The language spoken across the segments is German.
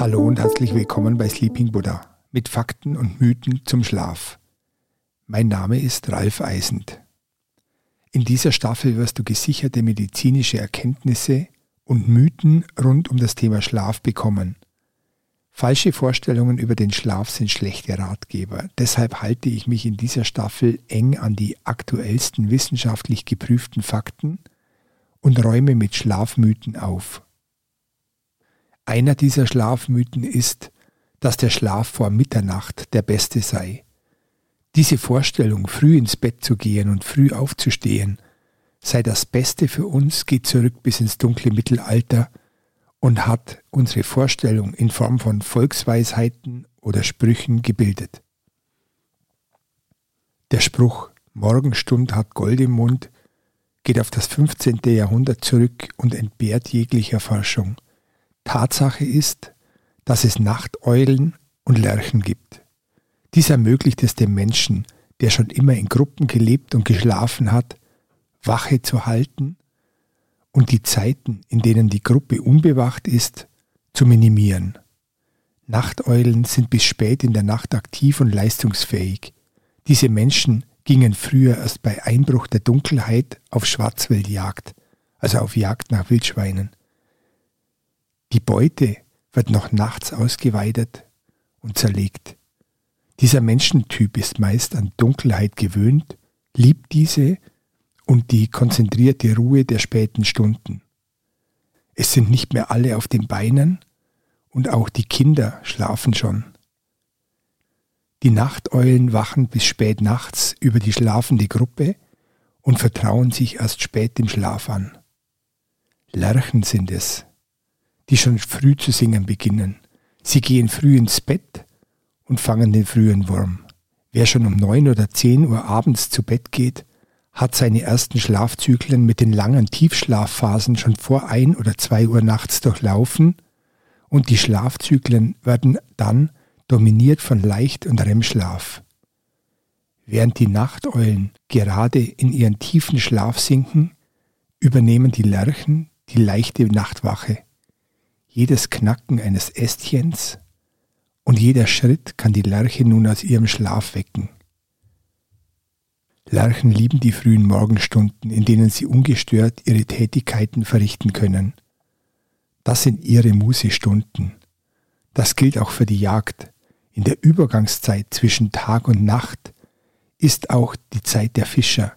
Hallo und herzlich willkommen bei Sleeping Buddha mit Fakten und Mythen zum Schlaf. Mein Name ist Ralf Eisend. In dieser Staffel wirst du gesicherte medizinische Erkenntnisse und Mythen rund um das Thema Schlaf bekommen. Falsche Vorstellungen über den Schlaf sind schlechte Ratgeber. Deshalb halte ich mich in dieser Staffel eng an die aktuellsten wissenschaftlich geprüften Fakten und räume mit Schlafmythen auf. Einer dieser Schlafmythen ist, dass der Schlaf vor Mitternacht der beste sei. Diese Vorstellung, früh ins Bett zu gehen und früh aufzustehen, sei das Beste für uns, geht zurück bis ins dunkle Mittelalter und hat unsere Vorstellung in Form von Volksweisheiten oder Sprüchen gebildet. Der Spruch Morgenstund hat Gold im Mund geht auf das 15. Jahrhundert zurück und entbehrt jeglicher Forschung. Tatsache ist, dass es Nachteulen und Lerchen gibt. Dies ermöglicht es dem Menschen, der schon immer in Gruppen gelebt und geschlafen hat, Wache zu halten und die Zeiten, in denen die Gruppe unbewacht ist, zu minimieren. Nachteulen sind bis spät in der Nacht aktiv und leistungsfähig. Diese Menschen gingen früher erst bei Einbruch der Dunkelheit auf Schwarzwildjagd, also auf Jagd nach Wildschweinen. Die Beute wird noch nachts ausgeweidet und zerlegt. Dieser Menschentyp ist meist an Dunkelheit gewöhnt, liebt diese und die konzentrierte Ruhe der späten Stunden. Es sind nicht mehr alle auf den Beinen und auch die Kinder schlafen schon. Die Nachteulen wachen bis spät nachts über die schlafende Gruppe und vertrauen sich erst spät im Schlaf an. Lerchen sind es, die schon früh zu singen beginnen. Sie gehen früh ins Bett und fangen den frühen Wurm. Wer schon um neun oder zehn Uhr abends zu Bett geht, hat seine ersten Schlafzyklen mit den langen Tiefschlafphasen schon vor ein oder zwei Uhr nachts durchlaufen und die Schlafzyklen werden dann dominiert von Leicht- und REM-Schlaf. Während die Nachteulen gerade in ihren tiefen Schlaf sinken, übernehmen die Lerchen die leichte Nachtwache. Jedes Knacken eines Ästchens und jeder Schritt kann die Lerche nun aus ihrem Schlaf wecken. Lerchen lieben die frühen Morgenstunden, in denen sie ungestört ihre Tätigkeiten verrichten können. Das sind ihre Musestunden. Das gilt auch für die Jagd. In der Übergangszeit zwischen Tag und Nacht ist auch die Zeit der Fischer.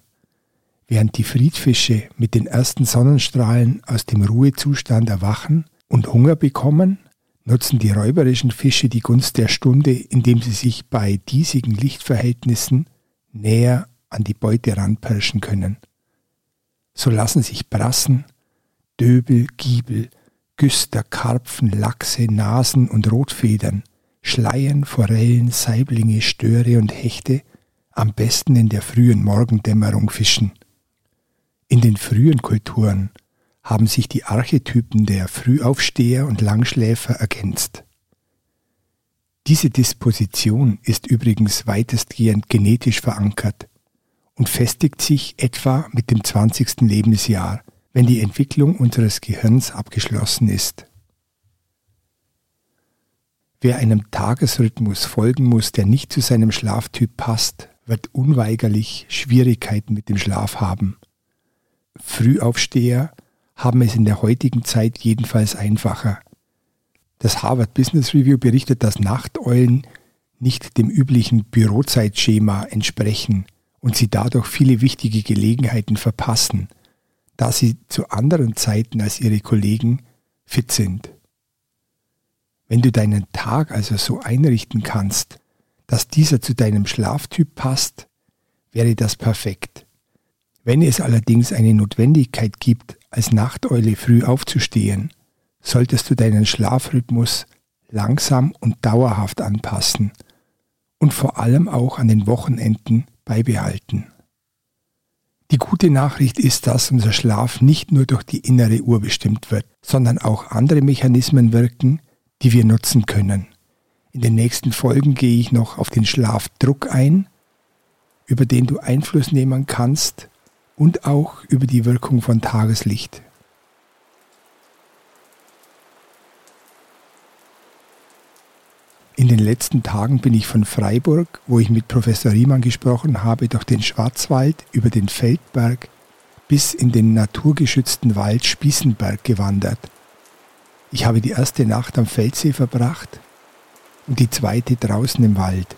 Während die Friedfische mit den ersten Sonnenstrahlen aus dem Ruhezustand erwachen und Hunger bekommen, nutzen die räuberischen Fische die Gunst der Stunde, indem sie sich bei diesigen Lichtverhältnissen näher an die Beute ranpirschen können. So lassen sich Brassen, Döbel, Giebel, Güster, Karpfen, Lachse, Nasen und Rotfedern, Schleien, Forellen, Saiblinge, Störe und Hechte am besten in der frühen Morgendämmerung fischen. In den frühen Kulturen haben sich die Archetypen der Frühaufsteher und Langschläfer ergänzt. Diese Disposition ist übrigens weitestgehend genetisch verankert und festigt sich etwa mit dem 20. Lebensjahr, wenn die Entwicklung unseres Gehirns abgeschlossen ist. Wer einem Tagesrhythmus folgen muss, der nicht zu seinem Schlaftyp passt, wird unweigerlich Schwierigkeiten mit dem Schlaf haben. Frühaufsteher haben es in der heutigen Zeit jedenfalls einfacher. Das Harvard Business Review berichtet, dass Nachteulen nicht dem üblichen Bürozeitschema entsprechen und sie dadurch viele wichtige Gelegenheiten verpassen, da sie zu anderen Zeiten als ihre Kollegen fit sind. Wenn du deinen Tag also so einrichten kannst, dass dieser zu deinem Schlaftyp passt, wäre das perfekt. Wenn es allerdings eine Notwendigkeit gibt, als Nachteule früh aufzustehen, solltest du deinen Schlafrhythmus langsam und dauerhaft anpassen und vor allem auch an den Wochenenden beibehalten. Die gute Nachricht ist, dass unser Schlaf nicht nur durch die innere Uhr bestimmt wird, sondern auch andere Mechanismen wirken, die wir nutzen können. In den nächsten Folgen gehe ich noch auf den Schlafdruck ein, über den du Einfluss nehmen kannst und auch über die Wirkung von Tageslicht. In den letzten Tagen bin ich von Freiburg, wo ich mit Professor Riemann gesprochen habe, durch den Schwarzwald, über den Feldberg bis in den naturgeschützten Wald Spießenberg gewandert. Ich habe die erste Nacht am Feldsee verbracht und die zweite draußen im Wald.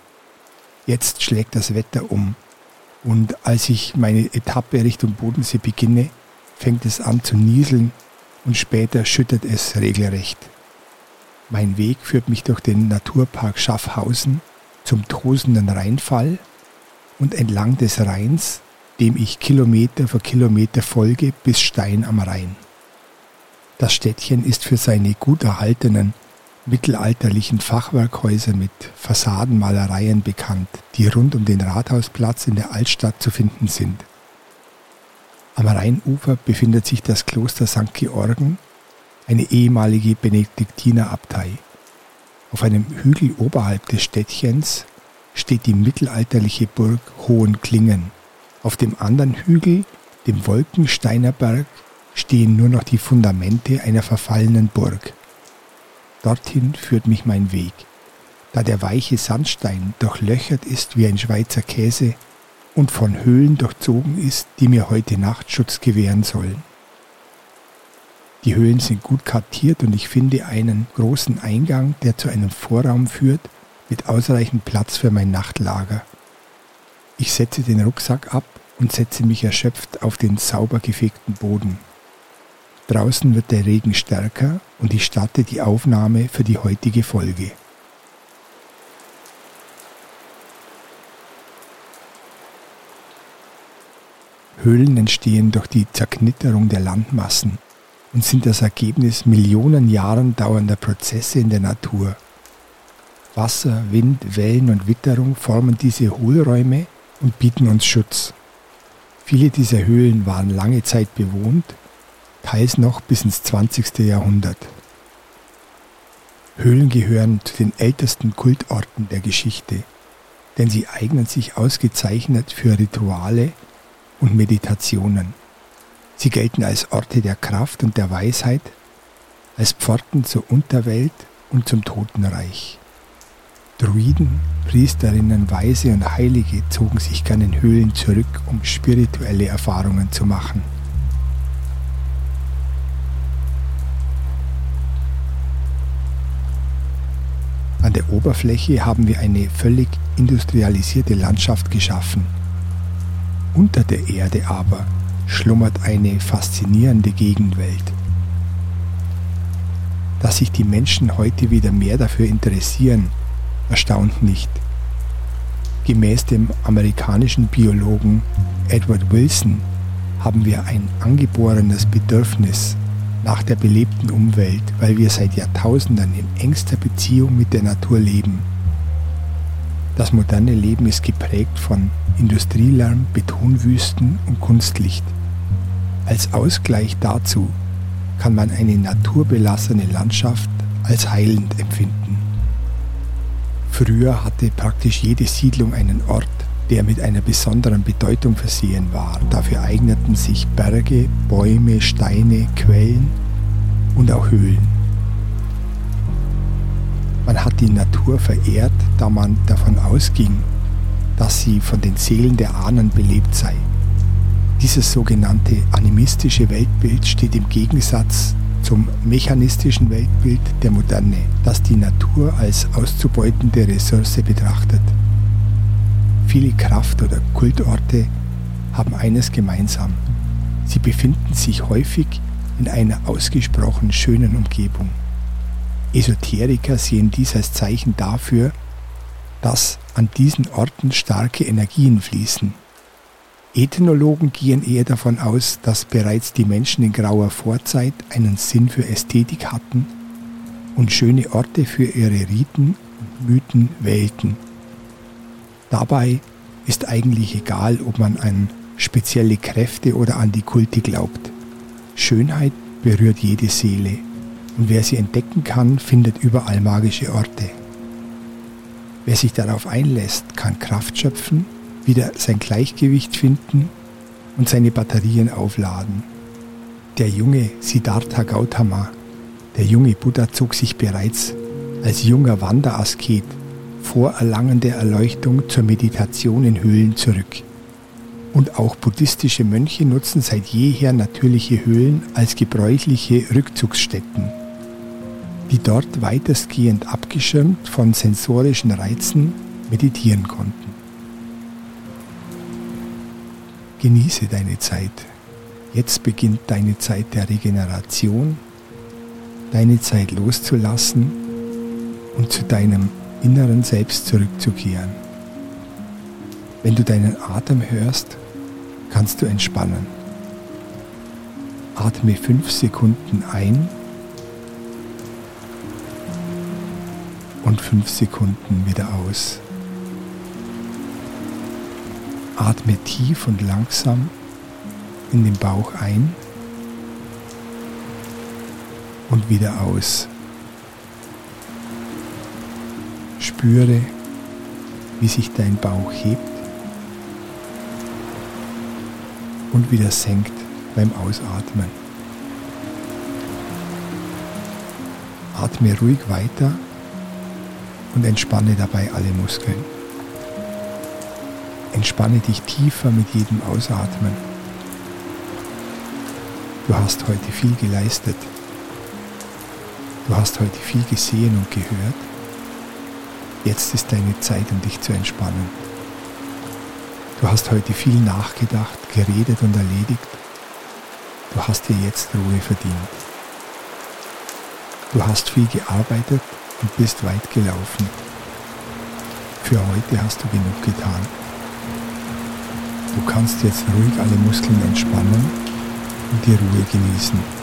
Jetzt schlägt das Wetter um und als ich meine Etappe Richtung Bodensee beginne, fängt es an zu nieseln und später schüttet es regelrecht. Mein Weg führt mich durch den Naturpark Schaffhausen zum tosenden Rheinfall und entlang des Rheins, dem ich Kilometer für Kilometer folge bis Stein am Rhein. Das Städtchen ist für seine gut erhaltenen mittelalterlichen Fachwerkhäuser mit Fassadenmalereien bekannt, die rund um den Rathausplatz in der Altstadt zu finden sind. Am Rheinufer befindet sich das Kloster St. Georgen eine ehemalige Benediktinerabtei. Auf einem Hügel oberhalb des Städtchens steht die mittelalterliche Burg Hohenklingen. Auf dem anderen Hügel, dem Wolkensteiner Berg, stehen nur noch die Fundamente einer verfallenen Burg. Dorthin führt mich mein Weg, da der weiche Sandstein durchlöchert ist wie ein Schweizer Käse und von Höhlen durchzogen ist, die mir heute Nacht Schutz gewähren sollen. Die Höhlen sind gut kartiert und ich finde einen großen Eingang, der zu einem Vorraum führt, mit ausreichend Platz für mein Nachtlager. Ich setze den Rucksack ab und setze mich erschöpft auf den sauber gefegten Boden. Draußen wird der Regen stärker und ich starte die Aufnahme für die heutige Folge. Höhlen entstehen durch die Zerknitterung der Landmassen und sind das Ergebnis Millionen Jahren dauernder Prozesse in der Natur. Wasser, Wind, Wellen und Witterung formen diese Hohlräume und bieten uns Schutz. Viele dieser Höhlen waren lange Zeit bewohnt, teils noch bis ins 20. Jahrhundert. Höhlen gehören zu den ältesten Kultorten der Geschichte, denn sie eignen sich ausgezeichnet für Rituale und Meditationen. Sie gelten als Orte der Kraft und der Weisheit, als Pforten zur Unterwelt und zum Totenreich. Druiden, Priesterinnen, Weise und Heilige zogen sich gern in Höhlen zurück, um spirituelle Erfahrungen zu machen. An der Oberfläche haben wir eine völlig industrialisierte Landschaft geschaffen. Unter der Erde aber schlummert eine faszinierende Gegenwelt. Dass sich die Menschen heute wieder mehr dafür interessieren, erstaunt nicht. Gemäß dem amerikanischen Biologen Edward Wilson haben wir ein angeborenes Bedürfnis nach der belebten Umwelt, weil wir seit Jahrtausenden in engster Beziehung mit der Natur leben. Das moderne Leben ist geprägt von Industrielärm, Betonwüsten und Kunstlicht. Als Ausgleich dazu kann man eine naturbelassene Landschaft als heilend empfinden. Früher hatte praktisch jede Siedlung einen Ort, der mit einer besonderen Bedeutung versehen war. Dafür eigneten sich Berge, Bäume, Steine, Quellen und auch Höhlen. Man hat die Natur verehrt, da man davon ausging, dass sie von den Seelen der Ahnen belebt sei. Dieses sogenannte animistische Weltbild steht im Gegensatz zum mechanistischen Weltbild der Moderne, das die Natur als auszubeutende Ressource betrachtet. Viele Kraft- oder Kultorte haben eines gemeinsam. Sie befinden sich häufig in einer ausgesprochen schönen Umgebung. Esoteriker sehen dies als Zeichen dafür, dass an diesen Orten starke Energien fließen, Ethnologen gehen eher davon aus, dass bereits die Menschen in grauer Vorzeit einen Sinn für Ästhetik hatten und schöne Orte für ihre Riten und Mythen wählten. Dabei ist eigentlich egal, ob man an spezielle Kräfte oder an die Kulte glaubt. Schönheit berührt jede Seele und wer sie entdecken kann, findet überall magische Orte. Wer sich darauf einlässt, kann Kraft schöpfen wieder sein Gleichgewicht finden und seine Batterien aufladen. Der junge Siddhartha Gautama, der junge Buddha zog sich bereits als junger Wanderasket vor Erlangen der Erleuchtung zur Meditation in Höhlen zurück. Und auch buddhistische Mönche nutzen seit jeher natürliche Höhlen als gebräuchliche Rückzugsstätten, die dort weitestgehend abgeschirmt von sensorischen Reizen meditieren konnten. Genieße deine Zeit. Jetzt beginnt deine Zeit der Regeneration, deine Zeit loszulassen und zu deinem inneren Selbst zurückzukehren. Wenn du deinen Atem hörst, kannst du entspannen. Atme fünf Sekunden ein und fünf Sekunden wieder aus. Atme tief und langsam in den Bauch ein und wieder aus. Spüre, wie sich dein Bauch hebt und wieder senkt beim Ausatmen. Atme ruhig weiter und entspanne dabei alle Muskeln. Entspanne dich tiefer mit jedem Ausatmen. Du hast heute viel geleistet. Du hast heute viel gesehen und gehört. Jetzt ist deine Zeit, um dich zu entspannen. Du hast heute viel nachgedacht, geredet und erledigt. Du hast dir jetzt Ruhe verdient. Du hast viel gearbeitet und bist weit gelaufen. Für heute hast du genug getan. Du kannst jetzt ruhig alle Muskeln entspannen und die Ruhe genießen.